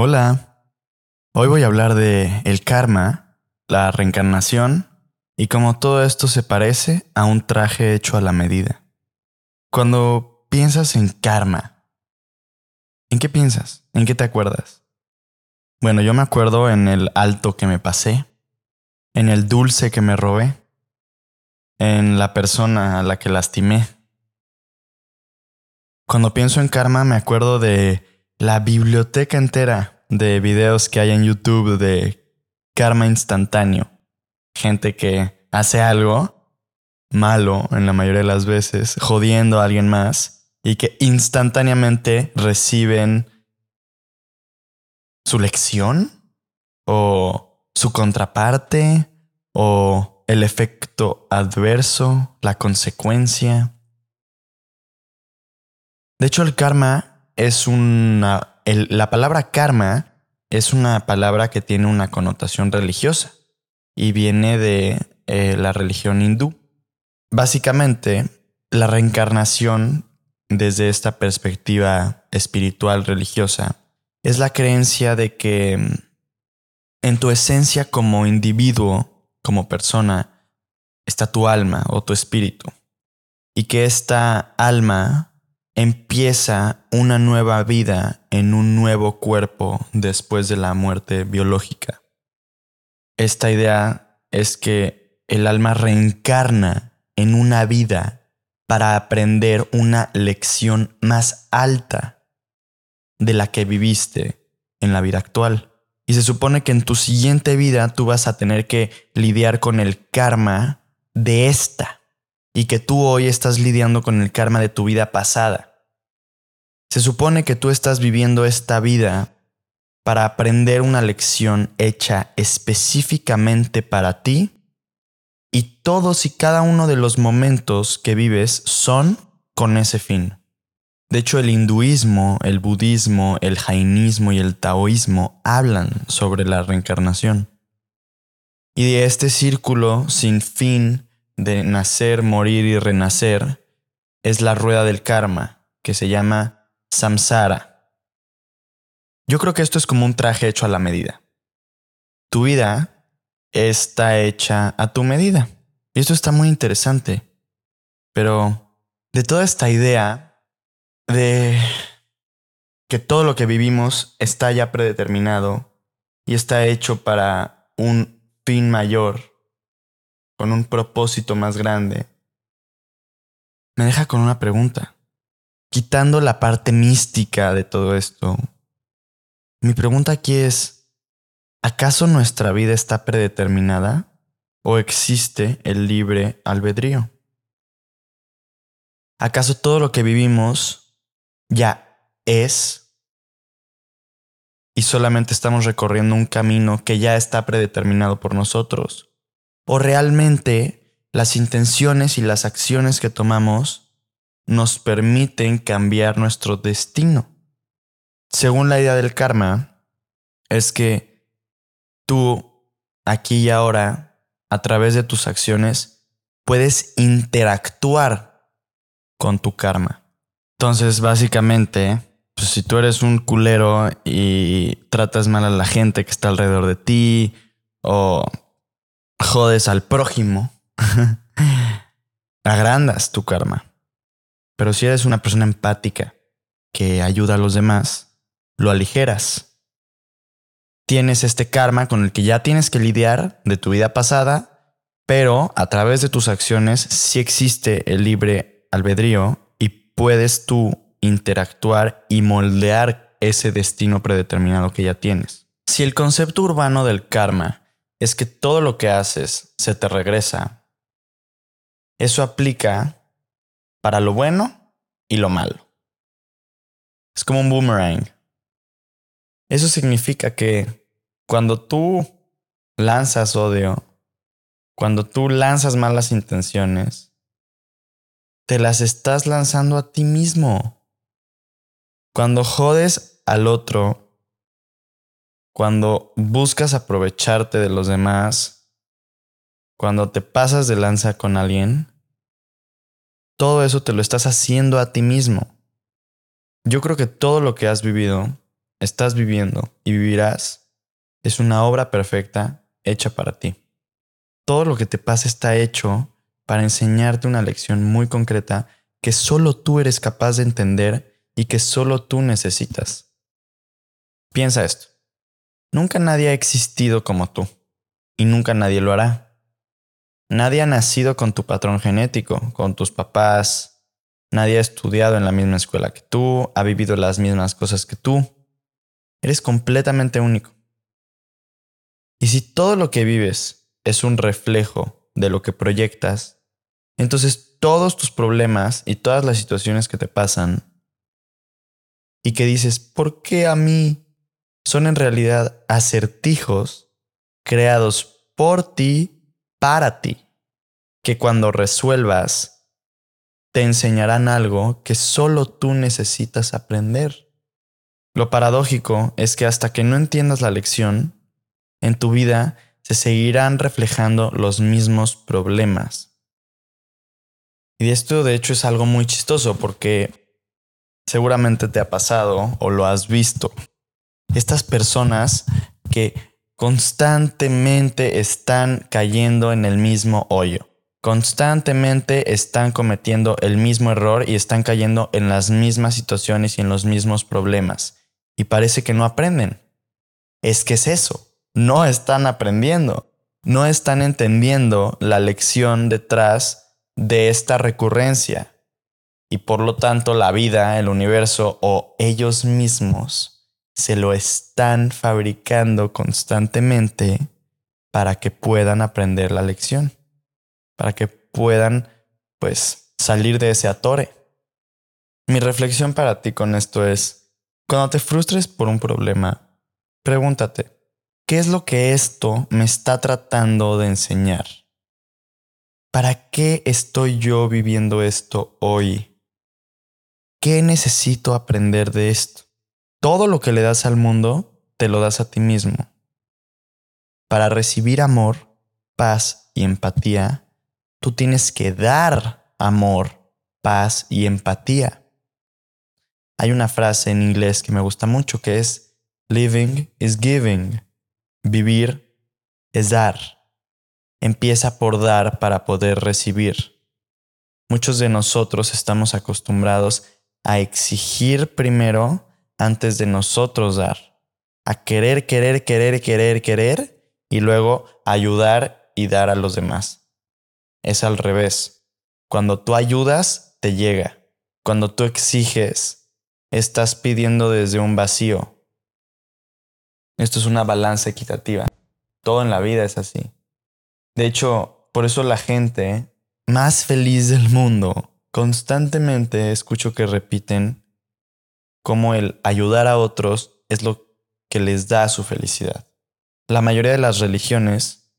Hola. Hoy voy a hablar de el karma, la reencarnación y cómo todo esto se parece a un traje hecho a la medida. Cuando piensas en karma, ¿en qué piensas? ¿En qué te acuerdas? Bueno, yo me acuerdo en el alto que me pasé, en el dulce que me robé, en la persona a la que lastimé. Cuando pienso en karma me acuerdo de la biblioteca entera de videos que hay en YouTube de karma instantáneo. Gente que hace algo malo en la mayoría de las veces, jodiendo a alguien más y que instantáneamente reciben su lección o su contraparte o el efecto adverso, la consecuencia. De hecho, el karma es una... la palabra karma es una palabra que tiene una connotación religiosa y viene de eh, la religión hindú. Básicamente, la reencarnación desde esta perspectiva espiritual religiosa es la creencia de que mm, en tu esencia como individuo, como persona, está tu alma o tu espíritu y que esta alma empieza una nueva vida en un nuevo cuerpo después de la muerte biológica. Esta idea es que el alma reencarna en una vida para aprender una lección más alta de la que viviste en la vida actual. Y se supone que en tu siguiente vida tú vas a tener que lidiar con el karma de esta y que tú hoy estás lidiando con el karma de tu vida pasada. Se supone que tú estás viviendo esta vida para aprender una lección hecha específicamente para ti y todos y cada uno de los momentos que vives son con ese fin. De hecho, el hinduismo, el budismo, el jainismo y el taoísmo hablan sobre la reencarnación. Y de este círculo sin fin de nacer, morir y renacer es la rueda del karma, que se llama samsara. Yo creo que esto es como un traje hecho a la medida. Tu vida está hecha a tu medida. Y esto está muy interesante. Pero de toda esta idea de que todo lo que vivimos está ya predeterminado y está hecho para un fin mayor, con un propósito más grande, me deja con una pregunta quitando la parte mística de todo esto, mi pregunta aquí es, ¿acaso nuestra vida está predeterminada o existe el libre albedrío? ¿Acaso todo lo que vivimos ya es y solamente estamos recorriendo un camino que ya está predeterminado por nosotros? ¿O realmente las intenciones y las acciones que tomamos nos permiten cambiar nuestro destino. Según la idea del karma, es que tú, aquí y ahora, a través de tus acciones, puedes interactuar con tu karma. Entonces, básicamente, pues, si tú eres un culero y tratas mal a la gente que está alrededor de ti, o jodes al prójimo, agrandas tu karma. Pero si eres una persona empática que ayuda a los demás, lo aligeras. Tienes este karma con el que ya tienes que lidiar de tu vida pasada, pero a través de tus acciones sí existe el libre albedrío y puedes tú interactuar y moldear ese destino predeterminado que ya tienes. Si el concepto urbano del karma es que todo lo que haces se te regresa, eso aplica para lo bueno y lo malo. Es como un boomerang. Eso significa que cuando tú lanzas odio, cuando tú lanzas malas intenciones, te las estás lanzando a ti mismo. Cuando jodes al otro, cuando buscas aprovecharte de los demás, cuando te pasas de lanza con alguien, todo eso te lo estás haciendo a ti mismo. Yo creo que todo lo que has vivido estás viviendo y vivirás es una obra perfecta hecha para ti. Todo lo que te pasa está hecho para enseñarte una lección muy concreta que solo tú eres capaz de entender y que solo tú necesitas. Piensa esto. Nunca nadie ha existido como tú y nunca nadie lo hará. Nadie ha nacido con tu patrón genético, con tus papás. Nadie ha estudiado en la misma escuela que tú, ha vivido las mismas cosas que tú. Eres completamente único. Y si todo lo que vives es un reflejo de lo que proyectas, entonces todos tus problemas y todas las situaciones que te pasan y que dices, ¿por qué a mí? Son en realidad acertijos creados por ti, para ti, que cuando resuelvas te enseñarán algo que solo tú necesitas aprender. Lo paradójico es que hasta que no entiendas la lección, en tu vida se seguirán reflejando los mismos problemas. Y esto de hecho es algo muy chistoso porque seguramente te ha pasado o lo has visto. Estas personas que constantemente están cayendo en el mismo hoyo. Constantemente están cometiendo el mismo error y están cayendo en las mismas situaciones y en los mismos problemas. Y parece que no aprenden. Es que es eso. No están aprendiendo. No están entendiendo la lección detrás de esta recurrencia y por lo tanto la vida, el universo o ellos mismos se lo están fabricando constantemente para que puedan aprender la lección, para que puedan pues salir de ese atore. Mi reflexión para ti con esto es, cuando te frustres por un problema, pregúntate, ¿qué es lo que esto me está tratando de enseñar? ¿para qué estoy yo viviendo esto hoy? ¿Qué necesito aprender de esto? Todo lo que le das al mundo, te lo das a ti mismo. Para recibir amor, paz y empatía, tú tienes que dar amor, paz y empatía. Hay una frase en inglés que me gusta mucho que es living is giving. Vivir es dar. Empieza por dar para poder recibir. Muchos de nosotros estamos acostumbrados a exigir primero antes de nosotros dar. A querer, querer, querer, querer, querer y luego ayudar y dar a los demás. Es al revés. Cuando tú ayudas, te llega. Cuando tú exiges, estás pidiendo desde un vacío. Esto es una balanza equitativa. Todo en la vida es así. De hecho, por eso la gente más feliz del mundo constantemente escucho que repiten cómo el ayudar a otros es lo que les da su felicidad. La mayoría de las religiones,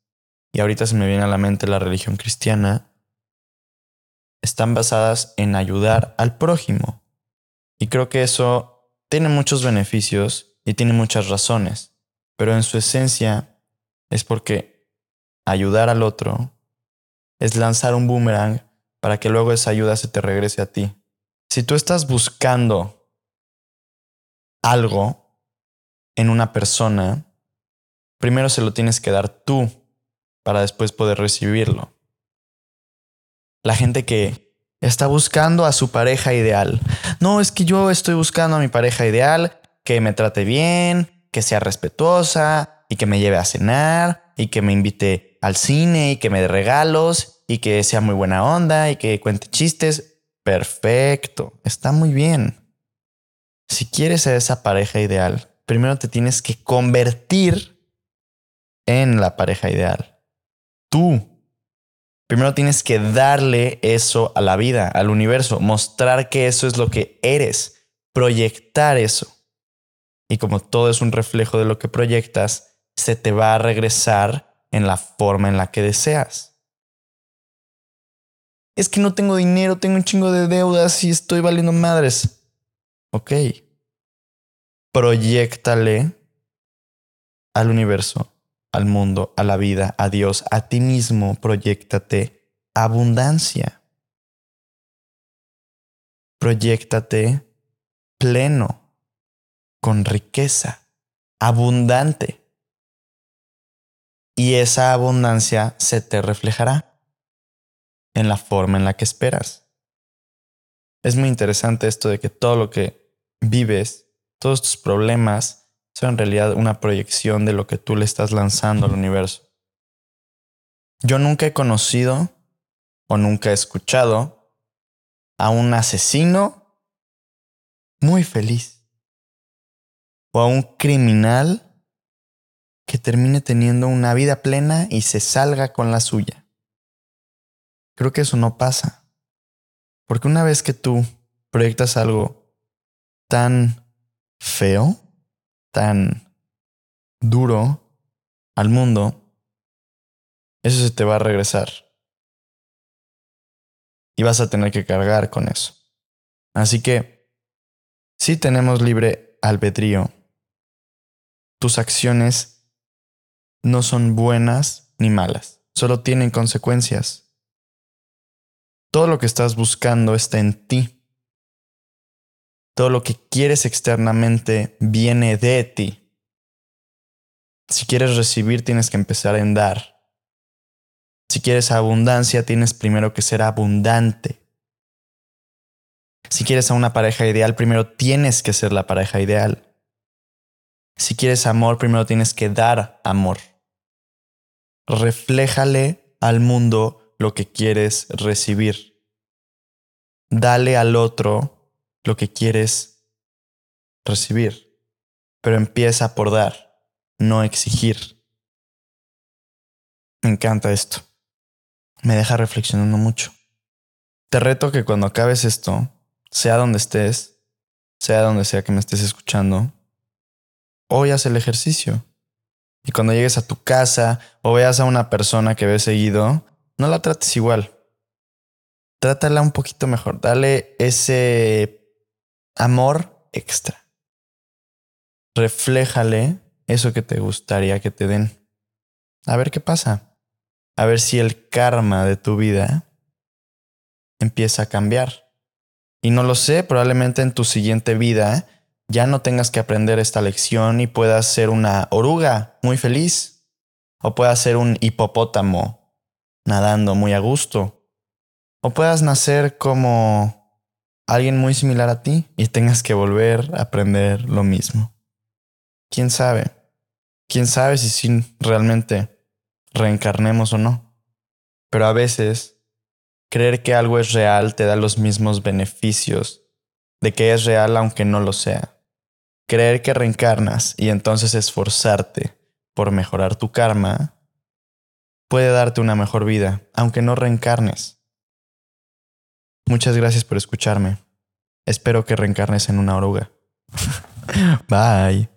y ahorita se me viene a la mente la religión cristiana, están basadas en ayudar al prójimo. Y creo que eso tiene muchos beneficios y tiene muchas razones, pero en su esencia es porque ayudar al otro es lanzar un boomerang para que luego esa ayuda se te regrese a ti. Si tú estás buscando algo en una persona, primero se lo tienes que dar tú para después poder recibirlo. La gente que está buscando a su pareja ideal. No, es que yo estoy buscando a mi pareja ideal, que me trate bien, que sea respetuosa y que me lleve a cenar y que me invite al cine y que me dé regalos y que sea muy buena onda y que cuente chistes. Perfecto, está muy bien. Si quieres ser esa pareja ideal, primero te tienes que convertir en la pareja ideal. Tú. Primero tienes que darle eso a la vida, al universo, mostrar que eso es lo que eres, proyectar eso. Y como todo es un reflejo de lo que proyectas, se te va a regresar en la forma en la que deseas. Es que no tengo dinero, tengo un chingo de deudas y estoy valiendo madres. Ok. Proyectale al universo, al mundo, a la vida, a Dios, a ti mismo, proyectate abundancia. Proyectate pleno. con riqueza, abundante. Y esa abundancia se te reflejará en la forma en la que esperas. Es muy interesante esto de que todo lo que vives, todos tus problemas, son en realidad una proyección de lo que tú le estás lanzando al universo. Yo nunca he conocido o nunca he escuchado a un asesino muy feliz o a un criminal que termine teniendo una vida plena y se salga con la suya. Creo que eso no pasa. Porque una vez que tú proyectas algo tan feo, tan duro al mundo, eso se te va a regresar. Y vas a tener que cargar con eso. Así que, si tenemos libre albedrío, tus acciones no son buenas ni malas, solo tienen consecuencias. Todo lo que estás buscando está en ti. Todo lo que quieres externamente viene de ti. Si quieres recibir, tienes que empezar en dar. Si quieres abundancia, tienes primero que ser abundante. Si quieres a una pareja ideal, primero tienes que ser la pareja ideal. Si quieres amor, primero tienes que dar amor. Refléjale al mundo lo que quieres recibir. Dale al otro lo que quieres recibir. Pero empieza por dar, no exigir. Me encanta esto. Me deja reflexionando mucho. Te reto que cuando acabes esto, sea donde estés, sea donde sea que me estés escuchando, hoy haz el ejercicio. Y cuando llegues a tu casa o veas a una persona que ves seguido, no la trates igual. Trátala un poquito mejor. Dale ese amor extra. Refléjale eso que te gustaría que te den. A ver qué pasa. A ver si el karma de tu vida empieza a cambiar. Y no lo sé, probablemente en tu siguiente vida ya no tengas que aprender esta lección y puedas ser una oruga muy feliz. O puedas ser un hipopótamo nadando muy a gusto. O puedas nacer como alguien muy similar a ti y tengas que volver a aprender lo mismo. ¿Quién sabe? ¿Quién sabe si realmente reencarnemos o no? Pero a veces, creer que algo es real te da los mismos beneficios de que es real aunque no lo sea. Creer que reencarnas y entonces esforzarte por mejorar tu karma puede darte una mejor vida, aunque no reencarnes. Muchas gracias por escucharme. Espero que reencarnes en una oruga. Bye.